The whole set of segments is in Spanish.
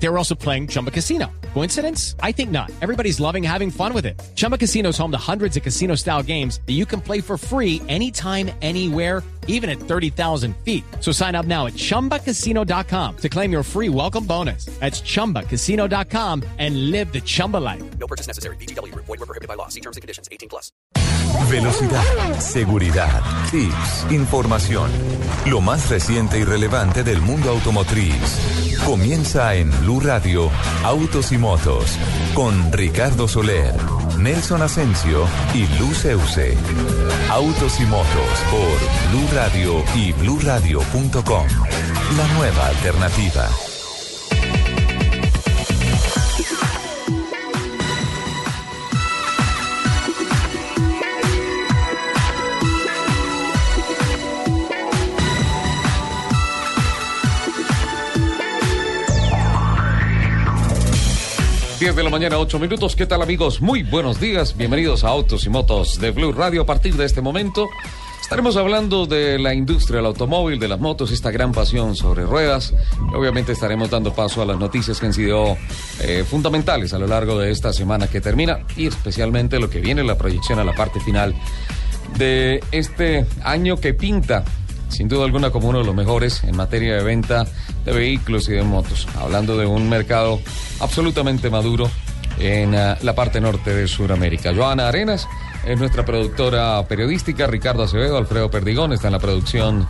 They were also playing Chumba Casino. Coincidence? I think not. Everybody's loving having fun with it. Chumba Casino is home to hundreds of casino style games that you can play for free anytime, anywhere, even at 30,000 feet. So sign up now at chumbacasino.com to claim your free welcome bonus. That's chumbacasino.com and live the Chumba life. No purchase necessary. BGW. Void were prohibited by law. See terms and conditions. 18 plus. Velocidad, seguridad, tips, información. Lo más reciente y relevante del mundo automotriz. Comienza en Blue Radio, Autos y Motos, con Ricardo Soler, Nelson Asensio y Luz Euse. Autos y Motos por Blue Radio y BlueRadio.com. La nueva alternativa. Diez de la mañana, 8 minutos. ¿Qué tal amigos? Muy buenos días. Bienvenidos a Autos y Motos de Blue Radio. A partir de este momento estaremos hablando de la industria del automóvil, de las motos, esta gran pasión sobre ruedas. Obviamente estaremos dando paso a las noticias que han sido eh, fundamentales a lo largo de esta semana que termina y especialmente lo que viene, la proyección a la parte final de este año que pinta sin duda alguna como uno de los mejores en materia de venta de vehículos y de motos. Hablando de un mercado absolutamente maduro en uh, la parte norte de Sudamérica. Joana Arenas es nuestra productora periodística, Ricardo Acevedo, Alfredo Perdigón está en la producción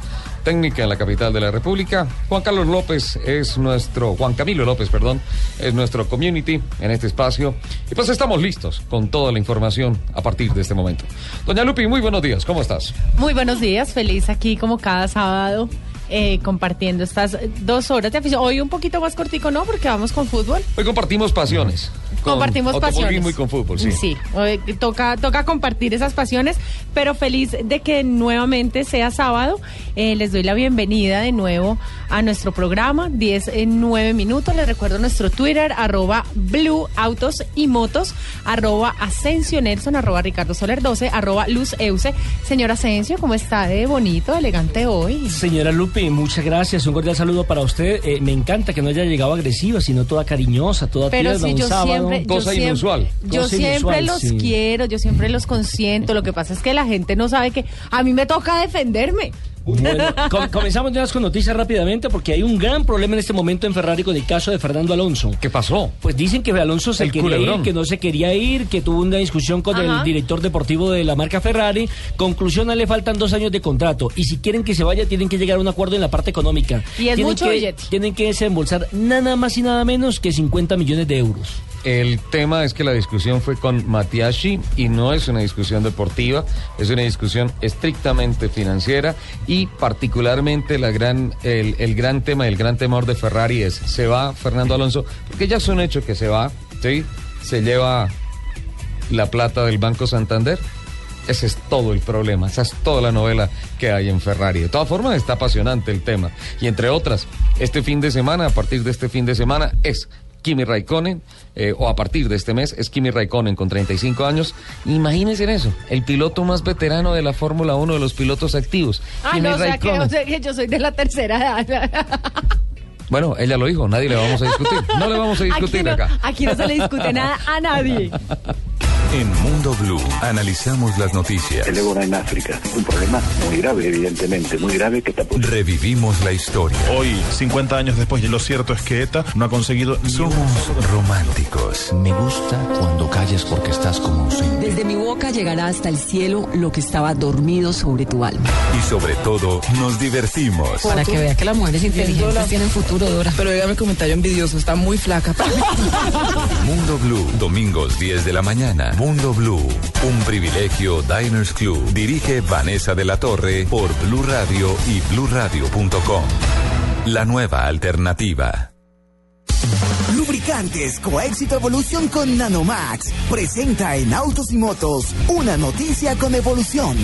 técnica en la capital de la República. Juan Carlos López es nuestro, Juan Camilo López, perdón, es nuestro community en este espacio. Y pues estamos listos con toda la información a partir de este momento. Doña Lupi, muy buenos días, ¿cómo estás? Muy buenos días, feliz aquí como cada sábado. Eh, compartiendo estas dos horas de afición. Hoy un poquito más cortico, ¿no? Porque vamos con fútbol. Hoy compartimos pasiones. Con compartimos pasiones. y con fútbol, sí. Sí, hoy toca, toca compartir esas pasiones, pero feliz de que nuevamente sea sábado. Eh, les doy la bienvenida de nuevo a nuestro programa, 10 en 9 minutos. Les recuerdo nuestro Twitter, arroba Blue Autos y Motos, arroba Asensio Nelson, arroba Ricardo Soler 12, arroba Luz Euse. Señor Asensio, ¿cómo está de bonito, elegante hoy? Señora Lupi, muchas gracias. Un cordial saludo para usted. Eh, me encanta que no haya llegado agresiva, sino toda cariñosa, toda Pero tierna, si un yo sábado. siempre, yo Cosa siempre- inusual. Yo Cosa siempre inusual, los sí. quiero, yo siempre los consiento. Lo que pasa es que la gente no sabe que a mí me toca defenderme. Bueno, com- comenzamos ya con noticias rápidamente porque hay un gran problema en este momento en Ferrari con el caso de Fernando Alonso. ¿Qué pasó? Pues dicen que Alonso se El quería culebrón. ir, que no se quería ir, que tuvo una discusión con Ajá. el director deportivo de la marca Ferrari. Conclusión, a le faltan dos años de contrato. Y si quieren que se vaya, tienen que llegar a un acuerdo en la parte económica. Y es tienen mucho que, billete. Tienen que desembolsar nada más y nada menos que 50 millones de euros. El tema es que la discusión fue con Matiashi y no es una discusión deportiva, es una discusión estrictamente financiera y particularmente la gran, el, el gran tema el gran temor de Ferrari es, ¿se va Fernando Alonso? Porque ya es un hecho que se va, ¿sí? Se lleva la plata del Banco Santander. Ese es todo el problema, esa es toda la novela que hay en Ferrari. De todas formas, está apasionante el tema. Y entre otras, este fin de semana, a partir de este fin de semana, es Kimi Raikkonen, eh, o a partir de este mes, es Kimi Raikkonen con 35 años. Imagínense en eso, el piloto más veterano de la Fórmula 1 de los pilotos activos. Ah, Kimi no, o sea, que, Raikkonen. o sea que yo soy de la tercera edad. Bueno, ella lo dijo, nadie le vamos a discutir. No le vamos a discutir aquí, no, acá. aquí no se le discute nada a nadie. En Mundo Blue analizamos las noticias. el ébola en África. Un problema muy grave, evidentemente, muy grave que está por Revivimos la historia. Hoy, 50 años después, y lo cierto es que ETA no ha conseguido Somos románticos. Me gusta cuando calles porque estás como ausente. Desde mi boca llegará hasta el cielo lo que estaba dormido sobre tu alma. Y sobre todo, nos divertimos. Para que vea que las mujeres inteligentes tienen futuro, Dora. Pero dígame el comentario envidioso, está muy flaca. Mundo Blue, domingos 10 de la mañana. Mundo Blue, un privilegio Diners Club. Dirige Vanessa de la Torre por Blue Radio y bluradio.com. La nueva alternativa. Lubricantes Coéxito Evolución con Nanomax presenta en Autos y Motos una noticia con evolución.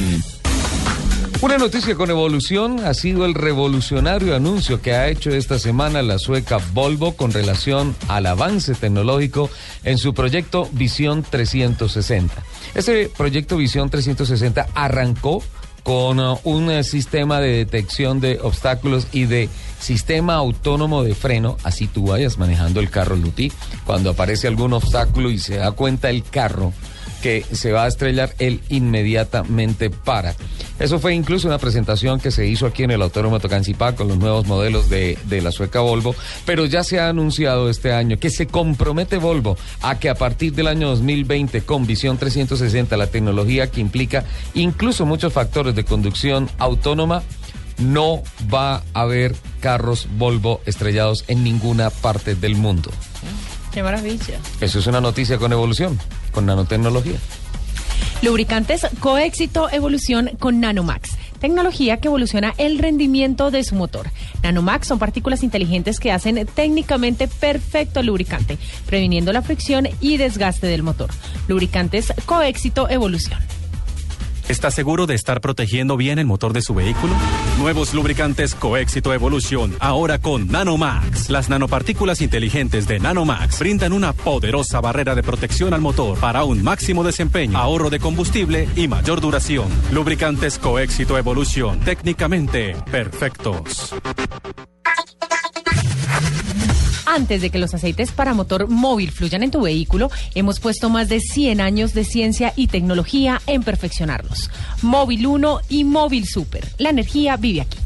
Una noticia con evolución ha sido el revolucionario anuncio que ha hecho esta semana la sueca Volvo con relación al avance tecnológico en su proyecto Visión 360. Ese proyecto Visión 360 arrancó con uh, un uh, sistema de detección de obstáculos y de sistema autónomo de freno, así tú vayas manejando el carro Luti, cuando aparece algún obstáculo y se da cuenta el carro que se va a estrellar, él inmediatamente para. Eso fue incluso una presentación que se hizo aquí en el Autódromo Tocancipá con los nuevos modelos de, de la sueca Volvo, pero ya se ha anunciado este año que se compromete Volvo a que a partir del año 2020 con Visión 360, la tecnología que implica incluso muchos factores de conducción autónoma, no va a haber carros Volvo estrellados en ninguna parte del mundo. Qué maravilla. Eso es una noticia con evolución, con nanotecnología. Lubricantes Coéxito Evolución con Nanomax. Tecnología que evoluciona el rendimiento de su motor. Nanomax son partículas inteligentes que hacen técnicamente perfecto el lubricante, previniendo la fricción y desgaste del motor. Lubricantes Coéxito Evolución. ¿Está seguro de estar protegiendo bien el motor de su vehículo? Nuevos lubricantes Coéxito Evolución, ahora con Nanomax. Las nanopartículas inteligentes de Nanomax brindan una poderosa barrera de protección al motor para un máximo desempeño, ahorro de combustible y mayor duración. Lubricantes Coéxito Evolución, técnicamente perfectos. Antes de que los aceites para motor móvil fluyan en tu vehículo, hemos puesto más de 100 años de ciencia y tecnología en perfeccionarlos. Móvil 1 y Móvil Super. La energía vive aquí.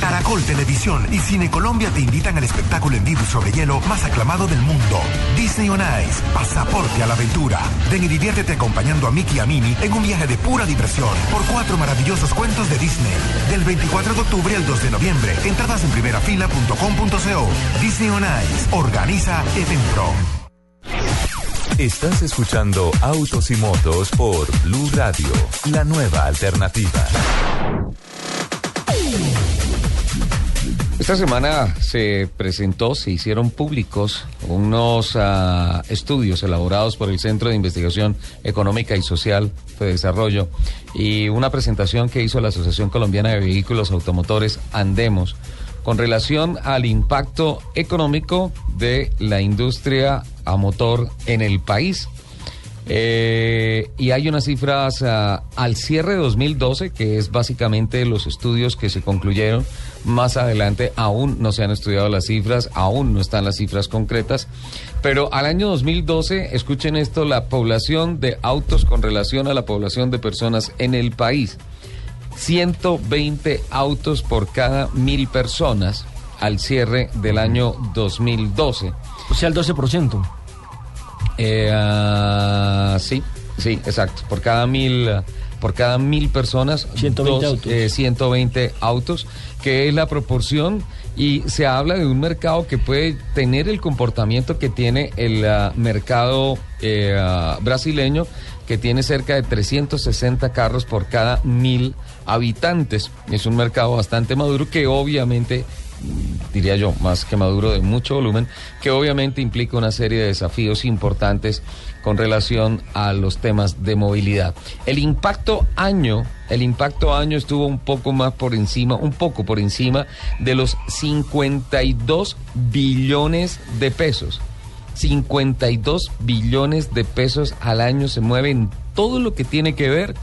Caracol Televisión y Cine Colombia te invitan al espectáculo en vivo sobre hielo más aclamado del mundo. Disney on Ice, pasaporte a la aventura. Ven y diviértete acompañando a Mickey y a Minnie en un viaje de pura diversión por cuatro maravillosos cuentos de Disney. Del 24 de octubre al 2 de noviembre. Entradas en primerafila.com.co. Disney on Ice. Organiza Eventpro. Estás escuchando Autos y Motos por Blue Radio, la nueva alternativa. Esta semana se presentó, se hicieron públicos unos uh, estudios elaborados por el Centro de Investigación Económica y Social de Desarrollo y una presentación que hizo la Asociación Colombiana de Vehículos Automotores Andemos con relación al impacto económico de la industria a motor en el país. Eh, y hay unas cifras uh, al cierre de 2012, que es básicamente los estudios que se concluyeron. Más adelante aún no se han estudiado las cifras, aún no están las cifras concretas. Pero al año 2012, escuchen esto, la población de autos con relación a la población de personas en el país. 120 autos por cada mil personas al cierre del año 2012. O sea, el 12%. Eh, uh, sí, sí, exacto. Por cada mil, por cada mil personas, 120 dos, autos. Eh, 120 autos, que es la proporción. Y se habla de un mercado que puede tener el comportamiento que tiene el uh, mercado brasileño, que tiene cerca de 360 carros por cada mil habitantes. Es un mercado bastante maduro que obviamente diría yo, más que maduro de mucho volumen, que obviamente implica una serie de desafíos importantes con relación a los temas de movilidad. El impacto año, el impacto año estuvo un poco más por encima, un poco por encima de los 52 billones de pesos. 52 billones de pesos al año se mueven todo lo que tiene que ver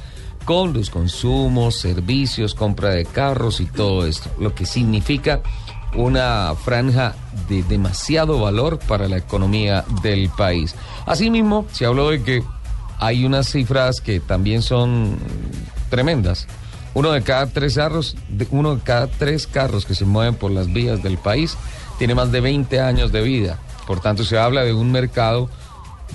con los consumos, servicios, compra de carros y todo esto, lo que significa una franja de demasiado valor para la economía del país. Asimismo, se habló de que hay unas cifras que también son tremendas. Uno de cada tres carros, uno de cada tres carros que se mueven por las vías del país tiene más de 20 años de vida. Por tanto, se habla de un mercado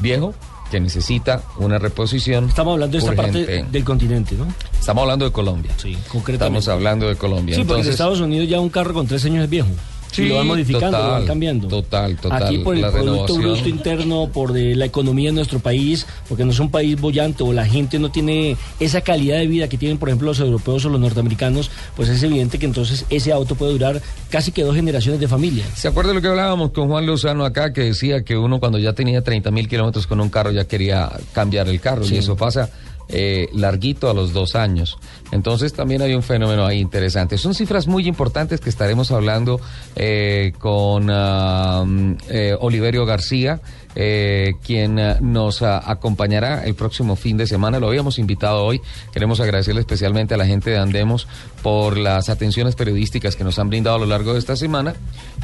viejo que necesita una reposición. Estamos hablando de esta urgente. parte del continente, ¿no? Estamos hablando de Colombia. Sí, concretamente. Estamos hablando de Colombia. Sí, porque en Entonces, Estados Unidos ya un carro con tres años es viejo. Sí, y lo van modificando, lo van cambiando. Total, total. Aquí por el Producto renovación. Bruto Interno, por de la economía de nuestro país, porque no es un país bollante o la gente no tiene esa calidad de vida que tienen, por ejemplo, los europeos o los norteamericanos, pues es evidente que entonces ese auto puede durar casi que dos generaciones de familia. ¿Se acuerda de lo que hablábamos con Juan Lozano acá, que decía que uno cuando ya tenía 30 mil kilómetros con un carro ya quería cambiar el carro? Sí. Y eso pasa eh, larguito a los dos años. Entonces también hay un fenómeno ahí interesante. Son cifras muy importantes que estaremos hablando eh, con mm, eh, Oliverio García. eh, quien ah, nos ah, acompañará el próximo fin de semana. Lo habíamos invitado hoy. Queremos agradecerle especialmente a la gente de Andemos por las atenciones periodísticas que nos han brindado a lo largo de esta semana.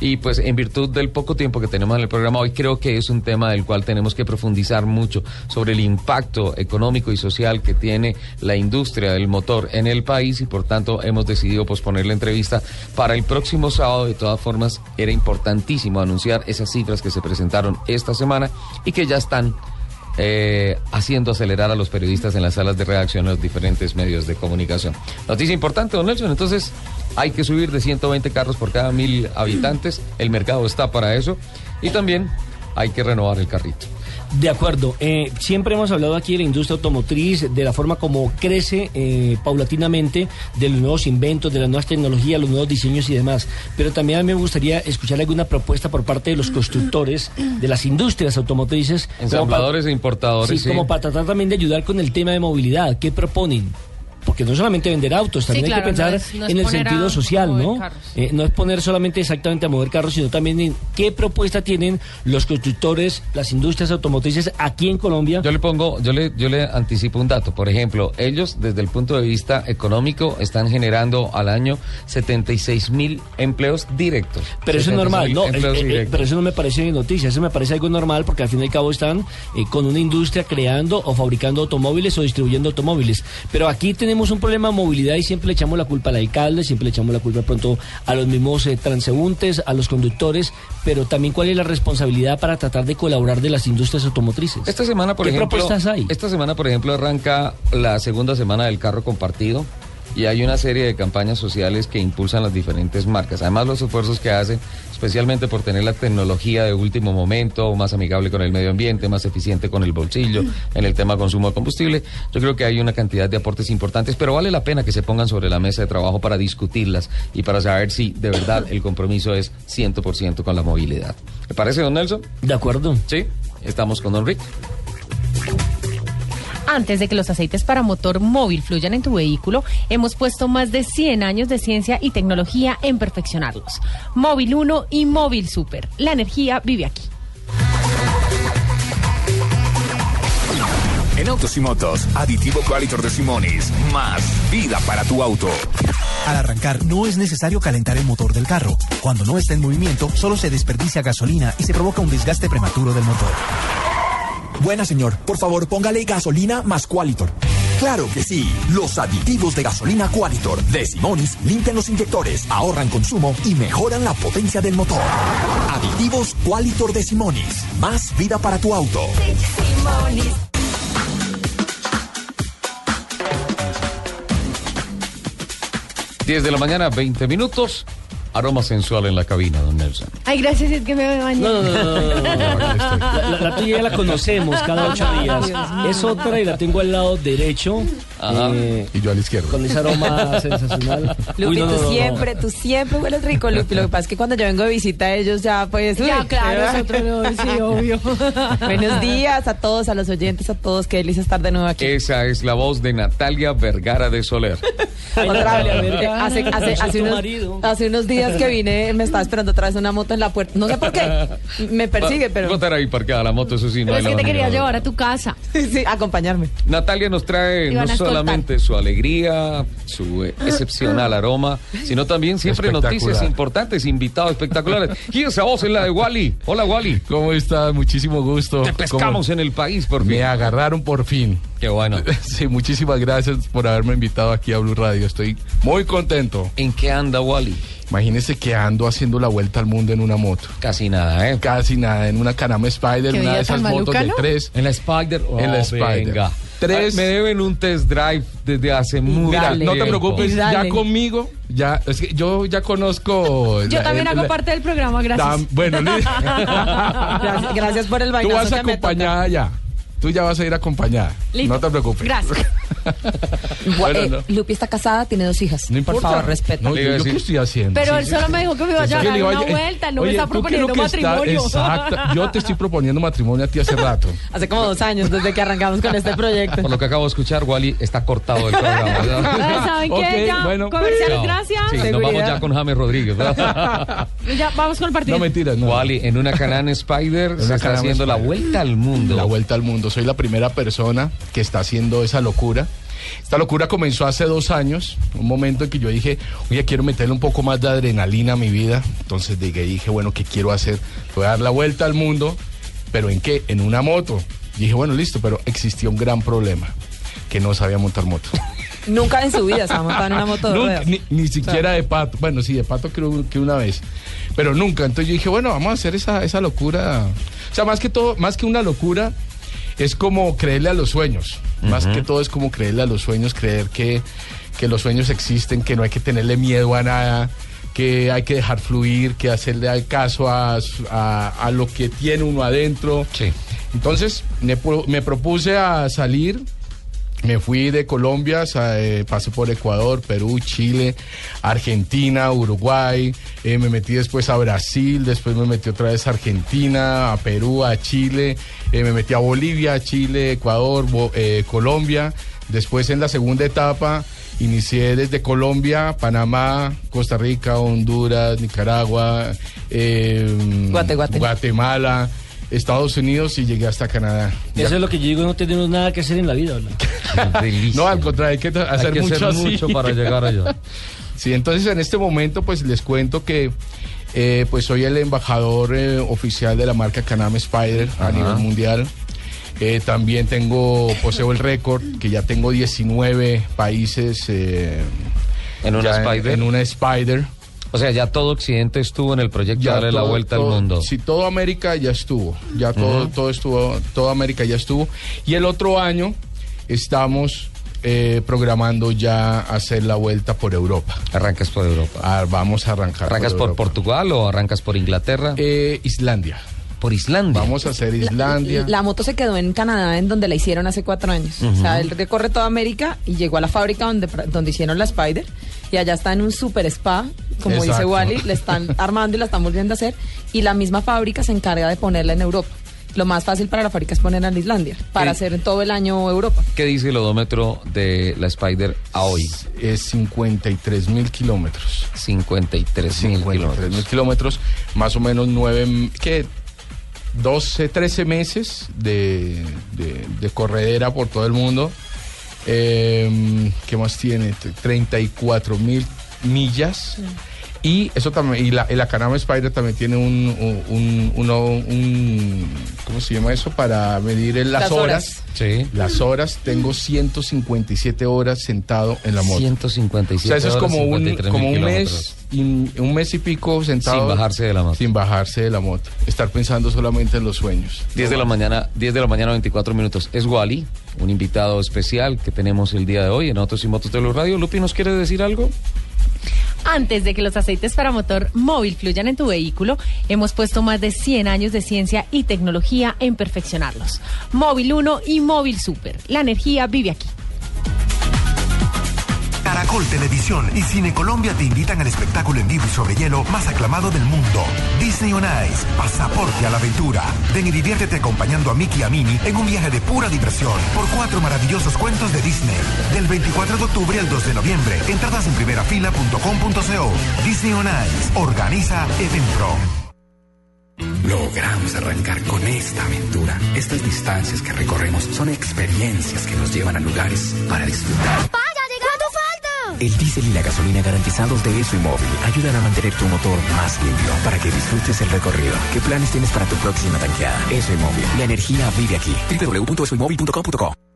Y pues en virtud del poco tiempo que tenemos en el programa hoy, creo que es un tema del cual tenemos que profundizar mucho sobre el impacto económico y social que tiene la industria del motor en el país y por tanto hemos decidido posponer la entrevista para el próximo sábado. De todas formas, era importantísimo anunciar esas cifras que se presentaron esta semana y que ya están eh, haciendo acelerar a los periodistas en las salas de redacción en los diferentes medios de comunicación. Noticia importante, don Nelson. Entonces, hay que subir de 120 carros por cada mil habitantes. El mercado está para eso. Y también hay que renovar el carrito. De acuerdo. Eh, siempre hemos hablado aquí de la industria automotriz, de la forma como crece eh, paulatinamente, de los nuevos inventos, de las nuevas tecnologías, los nuevos diseños y demás. Pero también a mí me gustaría escuchar alguna propuesta por parte de los constructores, de las industrias automotrices. e importadores. Sí, como para tratar también de ayudar con el tema de movilidad. ¿Qué proponen? Porque no solamente vender autos, también Sí, hay que pensar no es- no es en el sentido a social, ¿no? Eh, no es poner solamente exactamente a mover carros, sino también en qué propuesta tienen los constructores, las industrias automotrices aquí en Colombia. Yo le pongo, yo le, yo le anticipo un dato. Por ejemplo, ellos desde el punto de vista económico están generando al año 76 mil empleos directos. Pero eso es 76.000 normal, no, eh, eh, pero eso no me parece noticia, eso me parece algo normal porque al fin y al cabo están eh, con una industria creando o fabricando automóviles o distribuyendo automóviles. Pero aquí tenemos un problema de movilidad y siempre le echamos la culpa al alcalde, siempre le echamos la culpa pronto a los mismos eh, transeúntes, a los conductores, pero también cuál es la responsabilidad para tratar de colaborar de las industrias automotrices. Esta semana, por ¿Qué ejemplo, propuestas hay? esta semana, por ejemplo, arranca la segunda semana del carro compartido y hay una serie de campañas sociales que impulsan las diferentes marcas. Además, los esfuerzos que hacen, especialmente por tener la tecnología de último momento, más amigable con el medio ambiente, más eficiente con el bolsillo, en el tema consumo de combustible. Yo creo que hay una cantidad de aportes importantes, pero vale la pena que se pongan sobre la mesa de trabajo para discutirlas y para saber si de verdad el compromiso es 100% con la movilidad. ¿Le parece, don Nelson? De acuerdo. Sí, estamos con don Rick. Antes de que los aceites para motor móvil fluyan en tu vehículo, hemos puesto más de 100 años de ciencia y tecnología en perfeccionarlos. Móvil 1 y Móvil Super. La energía vive aquí. En Autos y Motos, aditivo Qualitor de Simonis. Más vida para tu auto. Al arrancar no es necesario calentar el motor del carro. Cuando no está en movimiento, solo se desperdicia gasolina y se provoca un desgaste prematuro del motor. Buena señor, por favor póngale gasolina más Qualitor. Claro que sí, los aditivos de gasolina Qualitor de Simonis limpian los inyectores, ahorran consumo y mejoran la potencia del motor. Aditivos Qualitor de Simonis, más vida para tu auto. 10 de la mañana, 20 minutos. Aroma sensual en la cabina, don Nelson. Ay, gracias, es que me bañé. No, no, no, no, no, no, no. La, la- la tuya ya la conocemos cada ocho días. Es otra y la tengo al lado derecho. eh, y yo a la izquierda. Con ese aroma sensacional. Lupi, Uy, no, no, tú no, no. siempre, tú siempre hueles rico, Lupi. Lo que pasa es que cuando yo vengo de visita a ellos ya, pues... Ya, uy, claro, es otro sí, obvio. Buenos días a todos, a los oyentes, a todos. Qué delicia estar de nuevo aquí. Esa es la voz de Natalia Vergara de Soler. Otra. Vergara, unos, hace unos días que vine, me estaba esperando otra vez una moto en la puerta. No sé por qué. Me persigue, pero. A estar ahí parqueada la moto, eso sí, no Pero es que te quería manera. llevar a tu casa. Sí, acompañarme. Natalia nos trae no solamente su alegría, su excepcional aroma, sino también siempre noticias importantes, invitados espectaculares. Y esa voz es la de Wally. Hola, Wally. ¿Cómo está? Muchísimo gusto. Te pescamos ¿Cómo? en el país, por fin. Me agarraron por fin. Qué bueno. Sí, muchísimas gracias por haberme invitado aquí a Blue Radio. Estoy muy contento. ¿En qué anda Wally? Imagínese que ando haciendo la vuelta al mundo en una moto. Casi nada, ¿eh? Casi nada, en una Canama Spider, una de esas motos maluca, de ¿no? tres. En la Spider. En la Oh, Spider. venga. Tres. Me deben un test drive desde hace mucho Mira, no te preocupes, ya conmigo, ya, es que yo ya conozco. Yo la- también hago la- parte del programa, gracias. Bueno, Gracias, gracias por el tú vainazo vas acompañada ya. Tú ya vas a ir acompañada. Listo. No te preocupes. Gracias. Bueno, Eh, no. Lupi está casada, tiene dos hijas. No Por importa. favor, respeta. No, yo, yo qué estoy haciendo. Pero él solo me dijo que me iba a llevar una vuelta, no me está proponiendo matrimonio. exacto. Yo te estoy proponiendo matrimonio a ti hace rato. Hace como dos años desde que arrancamos con este proyecto. Por lo que acabo de escuchar, Wally está cortado del programa. ¿verdad? ¿Saben qué? Ya, bueno. comerciales, gracias. Sí, nos vamos ya con James Rodríguez. Ya, vamos con el partido. No, mentira, no. Wally, en una Canaan Spider En se está haciendo la vuelta al mundo. La vuelta al mundo. Soy la primera persona que está haciendo esa locura. Esta locura comenzó hace dos años, un momento en que yo dije, oye, quiero meterle un poco más de adrenalina a mi vida. Entonces dije, dije bueno, ¿qué quiero hacer? Voy a dar la vuelta al mundo, pero ¿en qué? En una moto. dije, bueno, listo, pero existía un gran problema, que no sabía montar moto. Nunca en su vida se ha montado en una moto de Nunca, ruedas. ni, ni siquiera de pato. Bueno, sí, de pato creo que una vez. Pero nunca. Entonces yo dije, bueno, vamos a hacer esa, esa locura. O sea, más que todo, más que una locura, es como creerle a los sueños. Más que todo es como creerle a los sueños, creer que, que los sueños existen, que no hay que tenerle miedo a nada, que hay que dejar fluir, que hacerle caso a, a, a lo que tiene uno adentro. Sí. Entonces me propuse a salir me fui de Colombia, eh, pasé por Ecuador, Perú, Chile, Argentina, Uruguay, eh, me metí después a Brasil, después me metí otra vez a Argentina, a Perú, a Chile, eh, me metí a Bolivia, Chile, Ecuador, Bo- Colombia. Después en la segunda etapa inicié desde Colombia, Panamá, Costa Rica, Honduras, Nicaragua, Guate, Guate. Guatemala, Estados Unidos y llegué hasta Canadá. Eso es lo que yo digo, no tenemos nada que hacer en la vida. No, al contrario, hay que hacer que mucho hacer así. mucho para llegar allá. Sí, entonces en este momento pues les cuento que eh, pues soy el embajador eh, oficial de la marca Canam Spider a nivel mundial. Eh, también tengo, poseo el récord, que ya tengo 19 países eh, En una. En, una Spider. O sea, ya todo Occidente estuvo en el proyecto de darle la vuelta todo- al mundo. Sí, todo América ya estuvo. Ya todo, todo estuvo, toda América ya estuvo. Y el otro año estamos eh, programando ya hacer la vuelta por Europa. Arrancas por Europa. Ah, vamos a arrancar. ¿Arrancas por. Portugal o arrancas por Inglaterra? Eh, Islandia. por Islandia. Vamos a hacer Islandia. La moto se quedó en Canadá, en donde la hicieron hace cuatro años. O sea, él recorre toda América y llegó a la fábrica donde, donde hicieron la Spider. Y allá está en un super spa, como dice. Wally, le están armando y la están volviendo a hacer. Y la misma fábrica se encarga de ponerla en Europa. Lo más fácil para la fábrica es ponerla en Islandia, para hacer todo el año Europa. ¿Qué dice el odómetro de la Spider a hoy? Es 53 mil kilómetros. 53 mil 53 mil kilómetros, más o menos 9, ¿qué? 12, 13 meses de, de- de corredera por todo el mundo. Eh, ¿Qué más tiene? 34 mil millas. Y eso también, y la, y la Canama Spider también tiene un, un, un- ¿cómo se llama eso? Para medir las, Las horas. horas. Sí. Las horas, tengo 157 horas sentado en la moto. 157 O sea, eso es horas, como un, 53 como un mes, y- un mes y pico sentado. Sin bajarse de la moto. Sin bajarse de la moto. Estar pensando solamente en los sueños. 10 de la mañana, 10 de la mañana, 24 minutos. Es Wally, un invitado especial que tenemos el día de hoy en Autos y Motos de los Radio. Lupi, ¿nos quiere decir algo? Antes de que los aceites para motor móvil fluyan en tu vehículo, hemos puesto más de 100 años de ciencia y tecnología en perfeccionarlos. Móvil 1 y Móvil Super. La energía vive aquí. Caracol Televisión y Cine Colombia te invitan al espectáculo en vivo y sobre hielo más aclamado del mundo. Disney on Ice, pasaporte a la aventura. Ven y diviértete acompañando a Mickey y a Minnie en un viaje de pura diversión por cuatro maravillosos cuentos de Disney. Del 24 de octubre al 2 de noviembre. Entradas en primerafila.com.co. Disney on Ice. Organiza Eventpro. Logramos arrancar con esta aventura. Estas distancias que recorremos son experiencias que nos llevan a lugares para disfrutar. El diésel y la gasolina garantizados de Eso y Móvil ayudan a mantener tu motor más limpio para que disfrutes el recorrido. ¿Qué planes tienes para tu próxima tanqueada? Eso y Móvil. La energía vive aquí. www.esoymóvil.com.co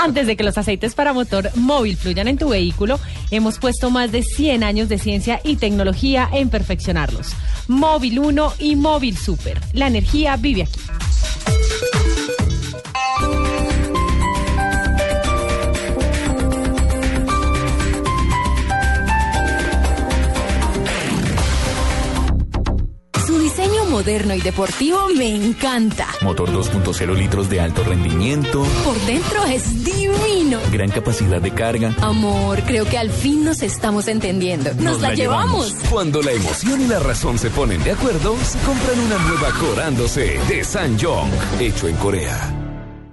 Antes de que los aceites para motor móvil fluyan en tu vehículo, hemos puesto más de 100 años de ciencia y tecnología en perfeccionarlos. Móvil 1 y Móvil Super. La energía vive aquí. Moderno y deportivo me encanta. Motor 2.0 litros de alto rendimiento. Por dentro es divino. Gran capacidad de carga. Amor, creo que al fin nos estamos entendiendo. Nos, la, llevamos. Cuando la emoción y la razón se ponen de acuerdo, se compran una nueva Corándose de Sanjong, hecho en Corea.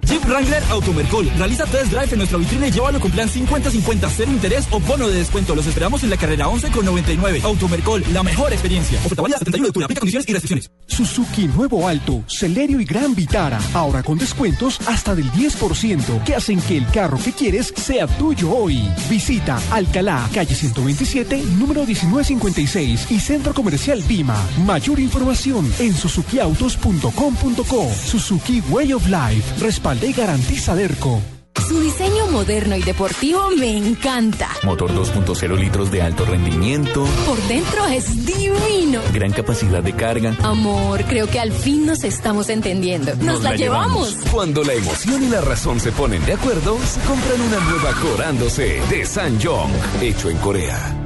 Jeep Wrangler Automercol. Realiza test drive en nuestra vitrina y llévalo con plan 50-50, cero interés o bono de descuento. Los esperamos en la carrera 11 con 99. Automercol, la mejor experiencia. Oferta válida 71 de octubre. Aplica condiciones y restricciones. Suzuki Nuevo Alto, Celerio y Gran Vitara. Ahora con descuentos hasta del 10% que hacen que el carro que quieres sea tuyo hoy. Visita Alcalá, calle 127, número 1956 y Centro Comercial Vima. Mayor información en suzukiautos.com.co. Suzuki Way of Life. Respalda y garantiza Derco. Su diseño moderno y deportivo me encanta. Motor 2.0 litros de alto rendimiento. Por dentro es divino. Gran capacidad de carga. Amor, creo que al fin nos estamos entendiendo. Nos, la, llevamos. Cuando la emoción y la razón se ponen de acuerdo, se compran una nueva Corándose de Sanjong, hecho en Corea.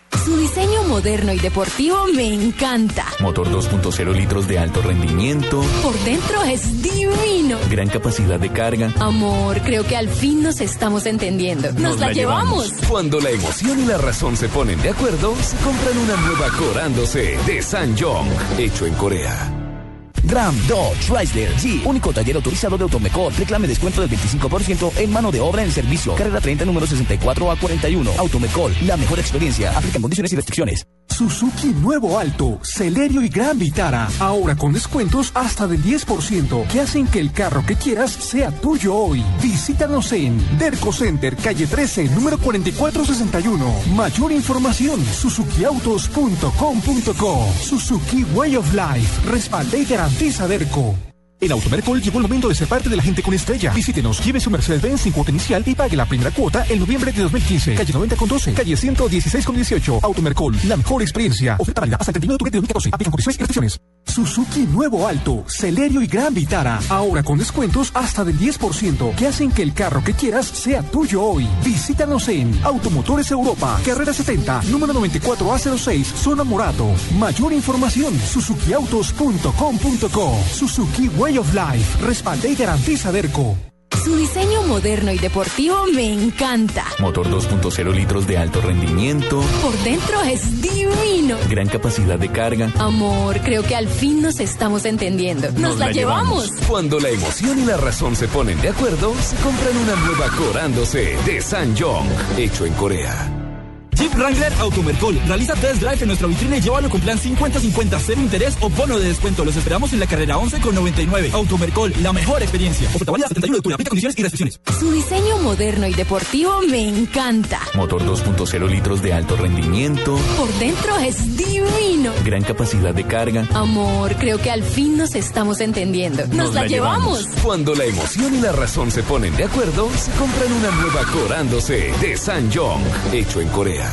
Su diseño moderno y deportivo me encanta. Motor 2.0 litros de alto rendimiento. Por dentro es divino. Gran capacidad de carga. Amor, creo que al fin nos estamos entendiendo. Nos, la, llevamos. Cuando la emoción y la razón se ponen de acuerdo, se compran una nueva Corándose de Sanjong, hecho en Corea. Ram, Dodge, Chrysler, Jeep, único taller autorizado de Automecor. Reclame descuento del 25% en mano de obra en servicio. Carrera 30, número 64 a 41. Automecol, la mejor experiencia. Aplican condiciones y restricciones. Suzuki Nuevo Alto, Celerio y Gran Vitara. Ahora con descuentos hasta del 10% que hacen que el carro que quieras sea tuyo hoy. Visítanos en Derco Center, calle 13, número 4461. Mayor información, suzukiautos.com.co. Suzuki Way of Life. Respalde y garantiza Derco. En Automercol llegó el momento de ser parte de la gente con estrella. Visítenos, lleve su Mercedes-Benz sin cuota inicial y pague la primera cuota en noviembre de 2015. Calle 90 con 12, calle 116 con 18. Automercol, la mejor experiencia. Oferta válida hasta el 31 de octubre de 2014. Aplican condiciones y restricciones. Suzuki Nuevo Alto, Celerio y Gran Vitara. Ahora con descuentos hasta del 10% que hacen que el carro que quieras sea tuyo hoy. Visítanos en Automotores Europa, Carrera 70, número 94A06, Zona Morato. Mayor información, suzukiautos.com.co. Suzuki Way of Life. Respalde y garantiza Derco. Su diseño moderno y deportivo me encanta. Motor 2.0 litros de alto rendimiento. Por dentro es divino. Gran capacidad de carga. Amor, creo que al fin nos estamos entendiendo. Nos, la, llevamos. Cuando la emoción y la razón se ponen de acuerdo, se compran una nueva Corándose de Sanjong, hecho en Corea. Jeep Wrangler Automercol. Realiza test drive en nuestra vitrina y llévalo con plan 50-50, cero interés o bono de descuento. Los esperamos en la carrera 11 con 99. Automercol, la mejor experiencia. Oferta válida 71 de octubre. Aplica condiciones y restricciones. Su diseño moderno y deportivo me encanta. Motor 2.0 litros de alto rendimiento. Por dentro es divino. Gran capacidad de carga. Amor, creo que al fin nos estamos entendiendo. Nos, la, llevamos. Cuando la emoción y la razón se ponen de acuerdo, se compran una nueva Corándose de Sanjong, hecho en Corea.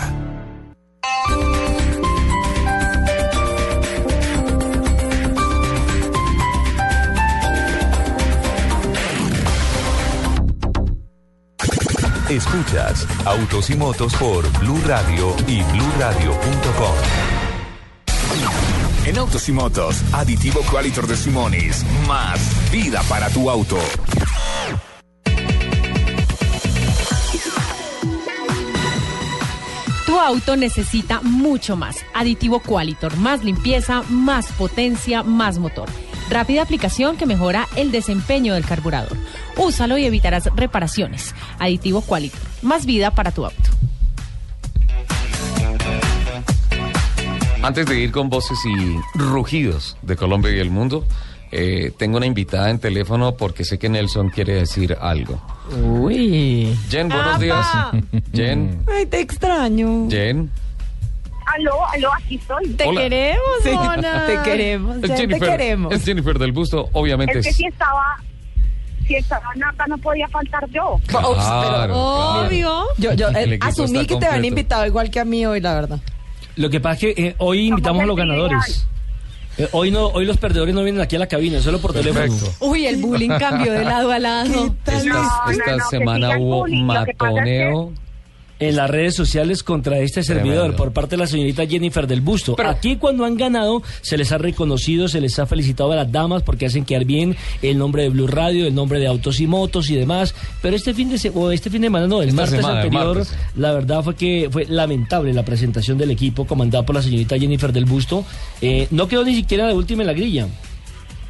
Escuchas Autos y Motos por Blue Radio y BlueRadio.com. En Autos y Motos, aditivo Qualitor de Simonis. Más vida para tu auto. Tu auto necesita mucho más. Aditivo Qualitor, más limpieza, más potencia, más motor. Rápida aplicación que mejora el desempeño del carburador. Úsalo y evitarás reparaciones. Aditivo Qualitor, más vida para tu auto. Antes de ir con voces y rugidos de Colombia y el mundo, eh, tengo una invitada en teléfono porque sé que Nelson quiere decir algo. Uy. Jen, buenos días. Jen. Ay, te extraño. Jen. Aló, aló, aquí estoy. Te Hola. queremos, Sí. Mona. Te queremos. Es ya Jennifer, te queremos. es Jennifer del Busto, obviamente. Es que sí estaba, si estaba Nata no podía faltar yo. Claro, claro. Obvio. Yo, yo eh, asumí que te habían invitado igual que a mí hoy, la verdad. Lo que pasa es que eh, hoy invitamos a los ganadores. Eh, hoy no, hoy los perdedores no vienen aquí a la cabina, solo por teléfono. Uy, el bullying cambió de lado a lado. Esta, esta semana hubo matoneo. En las redes sociales contra este servidor por parte de la señorita Jennifer del Busto. Aquí cuando han ganado se les ha reconocido, se les ha felicitado a las damas porque hacen quedar bien el nombre de Blue Radio, el nombre de Autos y Motos y demás. Pero este fin de se- o este fin de semana no, el martes semana, el anterior, martes. la verdad fue que fue lamentable la presentación del equipo comandado por la señorita Jennifer del Busto. Eh, no quedó ni siquiera la última en la grilla.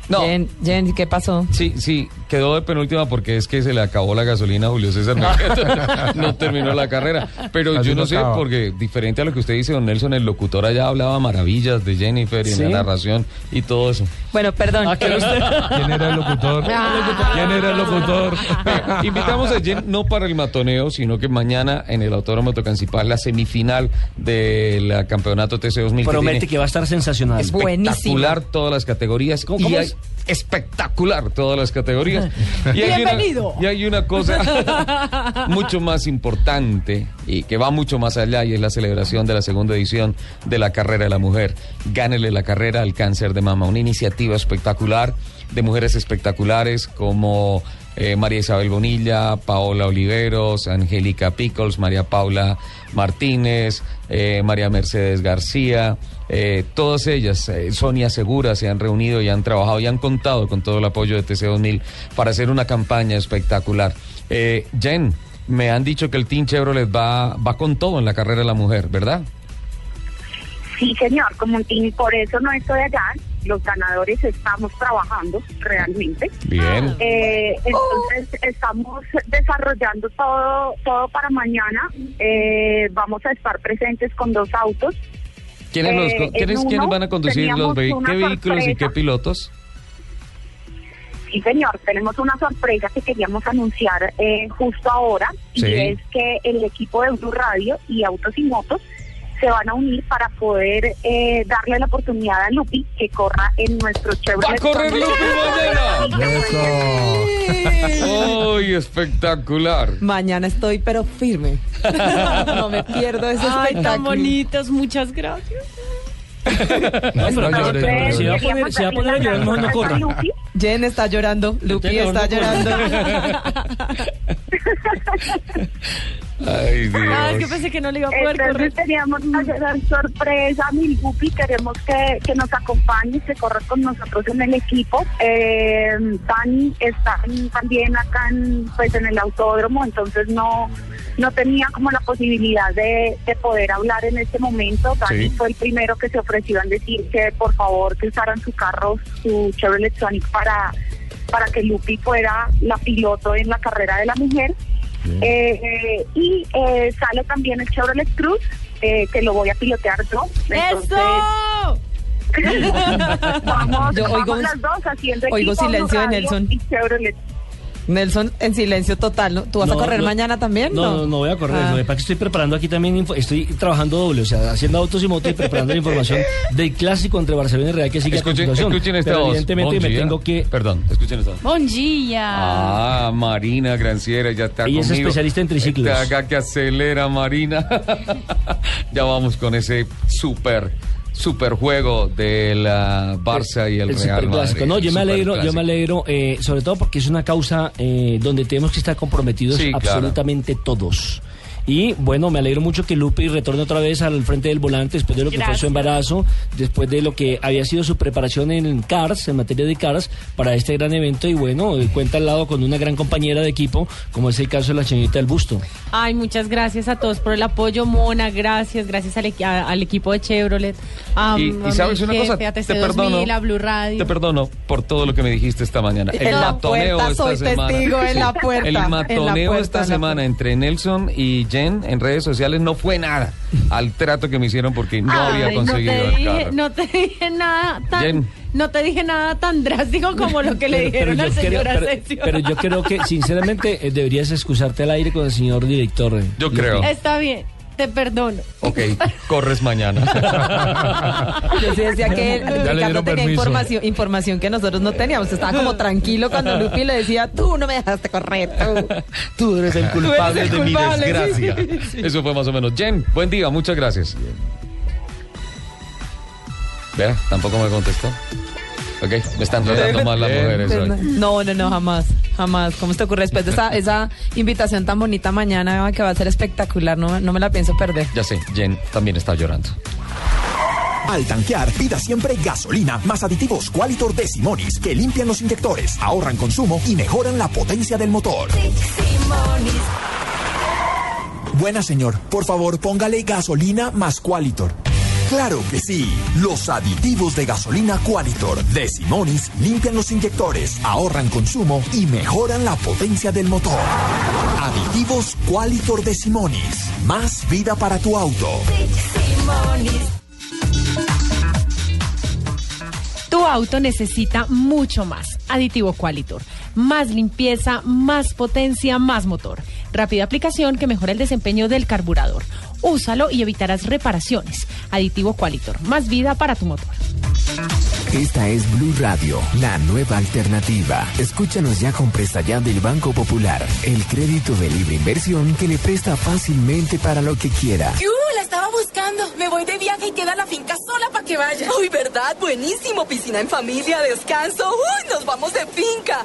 No. Jen, Jen, ¿qué pasó? Sí, sí, quedó de penúltima porque es que se le acabó la gasolina a Julio César Mejía. no terminó la carrera. Pero Así yo no no sé, acaba. porque diferente a lo que usted dice, don Nelson, el locutor allá hablaba maravillas de Jennifer y ¿Sí? la narración y todo eso. Bueno, perdón. ¿quién era el locutor? ¿Quién era el locutor? Invitamos a Jen no para el matoneo, sino que mañana en el Autódromo Tocancipal, la semifinal del campeonato TC 2000. Promete que va a estar sensacional. espectacular todas las categorías. ¿Cómo- y cómo hay es? Espectacular todas las categorías. Y hay una- Bienvenido. y hay una cosa mucho más importante y que va mucho más allá y es la celebración de la segunda edición de la carrera de la mujer. Gánele la carrera al cáncer de mama. Una iniciativa espectacular de mujeres espectaculares como eh, María Isabel Bonilla, Paola Oliveros, Angélica Pickles, María Paula Martínez, eh, María Mercedes García, eh, todas ellas, eh, Sonia Segura, se han reunido y han trabajado y han contado con todo el apoyo de TC2000 para hacer una campaña espectacular. Jen, me han dicho que el Team Chevrolet va, va con todo en la carrera de la mujer, ¿verdad? Sí, señor, como un team, por eso no estoy allá. Los ganadores estamos trabajando realmente. Bien. Eh, entonces estamos desarrollando todo todo para mañana. Eh, vamos a estar presentes con dos autos. ¿Quiénes, los Eh, ¿quiénes, van a conducir los vehículos? ¿Qué vehículos y qué pilotos? Sí, señor, tenemos una sorpresa que queríamos anunciar eh, justo ahora y es que el equipo de Blue Radio y Autos y Motos se van a unir para poder eh, darle la oportunidad a Lupi que corra en nuestro Chevrolet. ¡Va a correr Lupi ¡Uy, espectacular! Mañana estoy, pero firme. no me pierdo ese Ay, tan bonitos, muchas gracias. No, pero, No, pero- llore, pero si va a poner, si va a poner a llorar, mejor no corra. Jen está llorando, Lupi está llorando. Ay, Dios. Ah, es que pensé que no le iba a poder Entonces correr. teníamos una gran sorpresa, mi Lupi, queremos que, que nos acompañe, que corra con nosotros en el equipo. Eh, Dani está también acá en, pues, en el autódromo, entonces no no tenía como la posibilidad de, de poder hablar en este momento. Dani Sí. fue el primero que se ofreció en decir que por favor que usaran su carro, su Chevrolet Sonic para, para que Lupi fuera la piloto en la carrera de la mujer. Eh, eh, y eh, sale también el Chevrolet Cruz, eh, que lo voy a pilotear yo. Entonces, ¡Eso! vamos, Yo oigo vamos las dos haciendo oigo silencio de Nelson. y Chevrolet. Nelson, en silencio total, ¿no? ¿Tú vas a correr no. mañana también? No, no, no voy a correr. Ah. Lo que es estoy preparando aquí también, estoy trabajando doble, o sea, haciendo autos y motos y preparando la información del clásico entre Barcelona y Real que sigue a Escuchen, continuación. escuchen esta Pero voz. evidentemente me Bongia. tengo que... Perdón, escuchen esta voz. Bon día. Ah, Marina Granciera ya está Ella es conmigo. especialista en triciclos. Te haga que acelera, Marina. ya vamos con ese super, super juego de la Barça y el, el Real. Madrid. No, yo me alegro, yo me alegro, eh, sobre todo porque es una causa eh, donde tenemos que estar comprometidos Sí, claro. absolutamente todos. Y bueno, me alegro mucho que Lupi retorne otra vez al frente del volante después de lo que fue su embarazo, después de lo que había sido su preparación en CARS, en materia de CARS, para este gran evento. Y bueno, eh, cuenta al lado con una gran compañera de equipo, como es el caso de la señorita del Busto. Ay, muchas gracias a todos por el apoyo, Mona. Gracias, gracias al, equi- a- al equipo de Chevrolet. A, Y, a y sabes una cosa, a te TC2000, perdono. a Blue Radio. Te perdono por todo lo que me dijiste esta mañana. En la puerta, soy testigo en la puerta, El en la matoneo puerta, esta semana entre Nelson y En redes sociales no fue nada al trato que me hicieron porque no Ay, había conseguido no te el dije, carro. no te dije nada tan, Jen. no te dije nada tan drástico como lo que le dijeron yo al creo- señor pero- Asensio. pero yo creo que, sinceramente, eh, deberías excusarte al aire con el señor director. eh, Yo creo. Está bien. Te perdono. Ok, corres mañana. Yo sí decía que Ya le Ricardo dieron tenía permiso. información, información que nosotros no teníamos. Estaba como tranquilo cuando Lupi le decía, tú no me dejaste correr. Tú, Tú eres el culpable de mi desgracia. Eso fue más o menos. Jen, buen día, muchas gracias. Vea, tampoco me contestó. Ok, me están tratando mal las mujeres hoy. No, no, no, jamás, jamás. ¿Cómo se te ocurre? Después de esa, esa invitación tan bonita mañana que va a ser espectacular, no, no me la pienso perder. Ya sé, Jen también está llorando. Al tanquear, pida siempre gasolina más aditivos Qualitor de Simonis que limpian los inyectores, ahorran consumo y mejoran la potencia del motor. Buena señor, por favor póngale gasolina más Qualitor. Claro que sí, los aditivos de gasolina Qualitor de Simonis limpian los inyectores, ahorran consumo y mejoran la potencia del motor. Aditivos Qualitor de Simonis, más vida para tu auto. Tu auto necesita mucho más. Aditivo Qualitor. Más limpieza, más potencia, más motor. Rápida aplicación que mejora el desempeño del carburador. Úsalo y evitarás reparaciones. Aditivo Qualitor. Más vida para tu motor. Esta es Blue Radio, la nueva alternativa. Escúchanos ya con Presta Ya del Banco Popular, el crédito de libre inversión que le presta fácilmente para lo que quiera. ¡Yu! La estaba buscando. Me voy de viaje y queda la finca sola para que vaya. Uy, ¿verdad? Buenísimo. Piscina en familia, descanso. Uy, nos vamos de finca.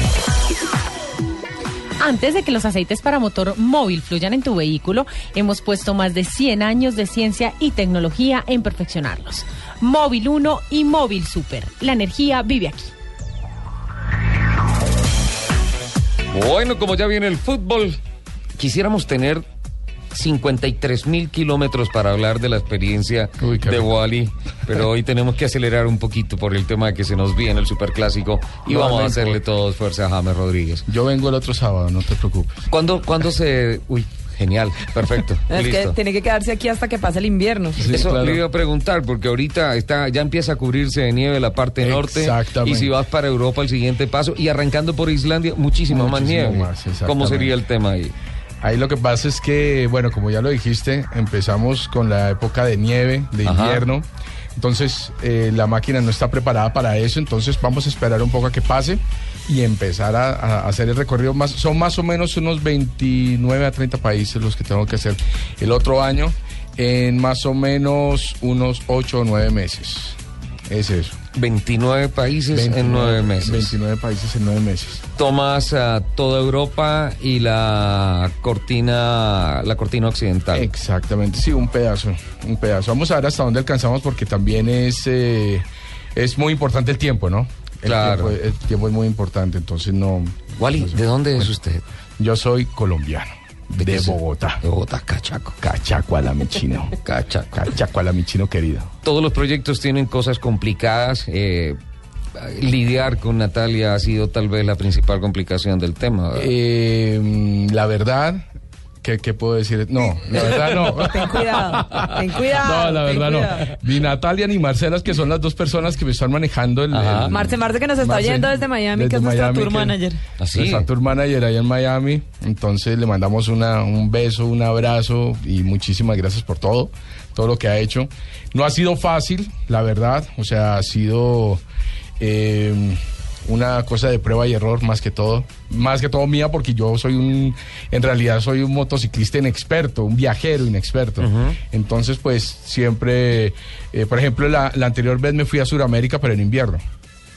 Antes de que los aceites para motor móvil fluyan en tu vehículo, hemos puesto más de 100 años de ciencia y tecnología en perfeccionarlos. Móvil 1 y Móvil Super. La energía vive aquí. Bueno, como ya viene el fútbol, quisiéramos tener 53 mil kilómetros para hablar de la experiencia de Wally, pero hoy tenemos que acelerar un poquito por el tema de que se nos viene el superclásico y No, vamos no a hacerle todos fuerza a James Rodríguez. Yo vengo el otro sábado, no te preocupes. ¿Cuándo, cuándo se...? Uy, genial, perfecto, Es que tiene que quedarse aquí hasta que pase el invierno. Eso le iba a preguntar, porque ahorita está, ya empieza a cubrirse de nieve la parte norte. Exactamente. Y si vas para Europa, el siguiente paso. Y arrancando por Islandia, muchísimo, más nieve. más. ¿Cómo sería el tema ahí? Ahí lo que pasa es que, bueno, como ya lo dijiste, empezamos con la época de nieve, de Ajá. invierno. Entonces, eh, la máquina no está preparada para eso. Entonces, vamos a esperar un poco a que pase y empezar a, a hacer el recorrido. Más, son más o menos unos 29 a 30 países los que tengo que hacer el otro año en más o menos unos 8 o 9 meses. Es eso. 29 países en 9 meses. 29 países en 9 meses. Tomas a toda Europa y la cortina, la cortina occidental. Exactamente, sí, un pedazo, un pedazo. Vamos a ver hasta dónde alcanzamos porque también es, eh, es muy importante el tiempo, ¿no? El Claro. Tiempo, el tiempo es muy importante, entonces no... Wally, ¿de dónde es usted? Yo soy colombiano, de, Bogotá. De Bogotá, Cachaco. Cachaco Alamichino. Cachaco. Cachaco Alamichino querido. Todos los proyectos tienen cosas complicadas. eh, lidiar con Natalia ha sido tal vez la principal complicación del tema. ¿verdad? Eh, la verdad, ¿qué, qué puedo decir? No, la verdad no. Ten cuidado, ten cuidado. No, la verdad cuidado. no. Ni Natalia ni Marcela, que son las dos personas que me están manejando el... El- Marce Marce que nos está Marce, oyendo desde Miami, que es nuestro Miami, tour que- manager. Así. Nuestra tour manager allá en Miami. Entonces le mandamos una, un beso, un abrazo y muchísimas gracias por todo, todo lo que ha hecho. No ha sido fácil, la verdad. O sea, ha sido eh, una cosa de prueba y error más que todo. Más que todo mía porque yo soy un, en realidad soy un motociclista inexperto, un viajero inexperto. Entonces pues siempre, eh, por ejemplo, la, la anterior vez me fui a Sudamérica pero en invierno.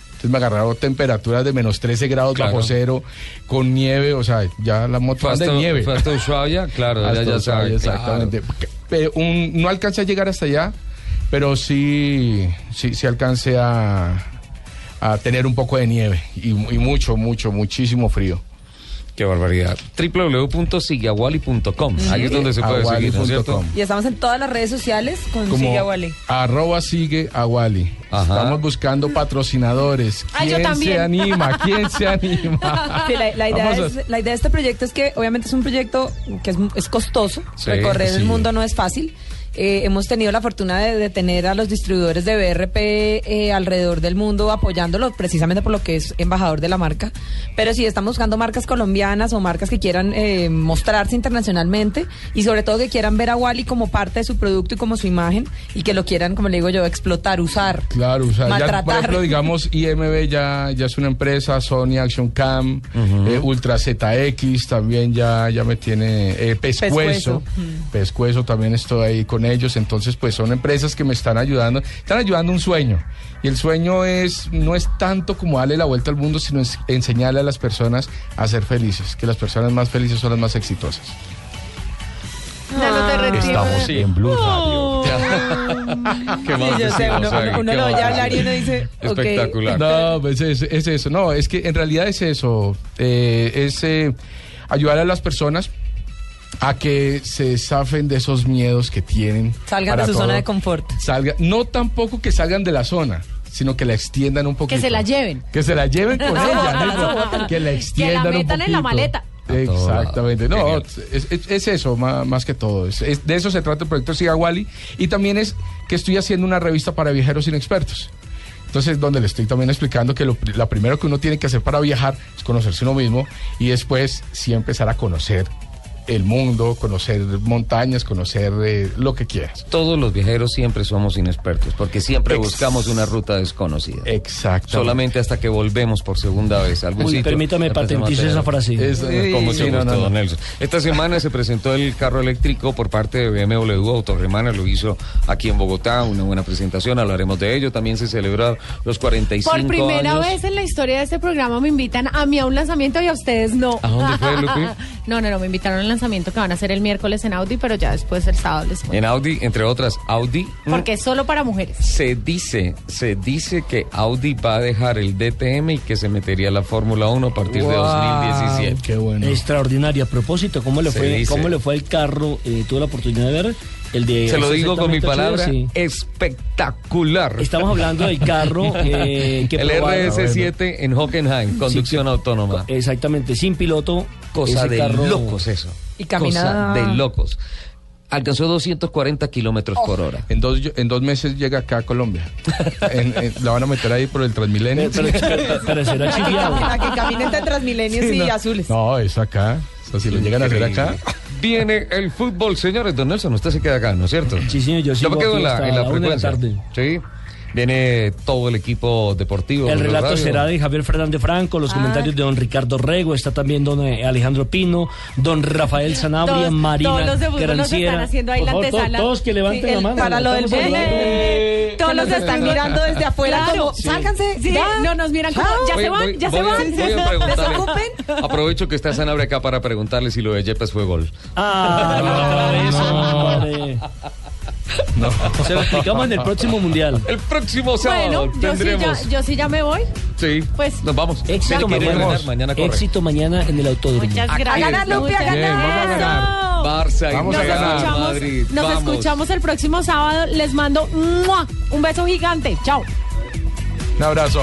Entonces me agarraron temperaturas de menos 13 grados Claro. bajo cero, con nieve, o sea, ya la moto hasta, en nieve. fue hasta Ushuaia, claro, ya, Hasta ya Ushuaia, sabe. exactamente. Pero un- no alcancé a llegar hasta allá, pero sí, sí, sí alcancé a, a tener un poco de nieve y, y mucho, mucho, muchísimo frío. Qué barbaridad. www.sigueawali.com. Ahí es donde se puede seguir, ¿no es cierto? Y estamos en todas las redes sociales con Como. Arroba sigue a Wally. Estamos buscando patrocinadores. Ah, yo ¿Quién también. se anima? ¿Quién se anima? Sí, la, la idea a- la idea de este proyecto es que obviamente es un proyecto que es, es costoso, Sí, recorrer sí. el mundo no es fácil. Eh, hemos tenido la fortuna de, de tener a los distribuidores de BRP eh, alrededor del mundo apoyándolo precisamente por lo que es embajador de la marca. Pero sí, estamos buscando marcas colombianas o marcas que quieran eh, mostrarse internacionalmente y sobre todo que quieran ver a Wally como parte de su producto y como su imagen y que lo quieran, como le digo yo, explotar, usar. Claro, ya, por ejemplo, digamos, IMB ya, ya es una empresa, Sony Action Cam, eh, Ultra ZX también ya, ya me tiene, eh, Pescuezo, Pescuezo. Pescuezo también estoy ahí con ellos, entonces pues son empresas que me están ayudando, están ayudando a un sueño. Y el sueño es, no es tanto como darle la vuelta al mundo, sino es enseñarle a las personas a ser felices, que las personas más felices son las más exitosas. Ya no te retiro. Estamos en Blue Radio. ¿Qué más Sí, yo sé, decimos, uno, Agui? uno- uno ¿Qué lo oye hablar y uno dice. Espectacular. No, pues es, es eso. No, es que en realidad es eso. eh, es eh, ayudar a las personas a que se zafen de esos miedos que tienen. Salgan de su todo. zona de confort. Salga, no tampoco que salgan de la zona, sino que la extiendan un poquito. Que se la lleven. Que se la lleven con ella. ¿no? Que la Que extiendan la un metan en la maleta. Exactamente, no, es, es- es eso más, más que todo. Es- es- de eso se trata el proyecto Siga Wally y también es que estoy haciendo una revista para viajeros inexpertos. Entonces, donde le estoy también explicando que lo, la primero que uno tiene que hacer para viajar es conocerse uno mismo y después sí empezar a conocer el mundo, conocer montañas, conocer eh, lo que quieras. Todos los viajeros siempre somos inexpertos, porque siempre Ex- buscamos una ruta desconocida. Exacto. Solamente hasta que volvemos por segunda vez a algún Uy, sitio. permítame a tener- esa frase. Es, con mucho Sí, no, gusto, no, no. don Nelson. Esta semana se presentó el carro eléctrico por parte de BMW Autorremana, lo hizo aquí en Bogotá, una buena presentación, hablaremos de ello. También se celebraron los 45 Por primera años. vez en la historia de este programa me invitan a mí a un lanzamiento y a ustedes no. ¿A dónde fue, Lupi? no, no, no, me invitaron al lanzamiento que van a hacer el miércoles en Audi, pero ya después el sábado les. En Audi, entre otras, Audi. Porque es solo para mujeres. Se dice, se dice que Audi va a dejar el DTM y que se metería a la Fórmula 1 a partir de 2017. Qué bueno. Extraordinario. A propósito, ¿cómo le Se fue, dice. cómo le fue el carro? Eh, ¿Tuve la oportunidad de ver? El de Se lo digo con mi palabra, sí. espectacular. Estamos hablando del carro eh, que el probaron- RS7 en Hockenheim, conducción Sí, autónoma. Exactamente, sin piloto. Cosa de carro- locos eso. Y camina- Cosa de locos. Alcanzó 240 kilómetros por hora. En dos, en dos meses llega acá a Colombia. En- en- la van a meter ahí por el Transmilenio. Pero- pero- pero será chiviado. A que caminen entre Transmilenios Sí, y no. azules. No, es acá. Sea, si lo llegan a hacer acá. Viene el fútbol, señores. Don Nelson, usted se queda acá, ¿no es cierto? Sí, señor, yo sigo me quedo en la, en la la una de la frecuencia. Sí. Viene todo el equipo deportivo. El relato Radio. será de Javier Fernández Franco, los Ah. comentarios de don Ricardo Rego, está también don eh, Alejandro Pino, don Rafael Sanabria, Todos- Marina todos los de fútbol nos Granciera. están haciendo ahí la antesala. Todos que levanten Sí, la mano. para lo del. Eh, Todos los están mirando desde afuera Claro. como, Sí. sálganse, Sí, ya. no, nos miran como, ya Voy- se van, voy- ya voy se van. a. Aprovecho que está Sanabria acá para preguntarle si lo de Yepes fue gol. Ah, otra vez, hombre. Se lo explicamos en el próximo mundial. El próximo sábado Bueno, yo sí, ya, yo sí ya me voy. Sí, Pues- nos vamos. Éxito a mañana. ganar. Éxito mañana en el autódromo. Muchas gracias. A ganar, Lupi, a Muchas Bien, vamos a ganar. Barça y Vamos a Nos Real ganar. escuchamos, Madrid. nos Vamos. escuchamos el próximo sábado. Les mando ¡mua! un beso gigante. Chao. Un abrazo.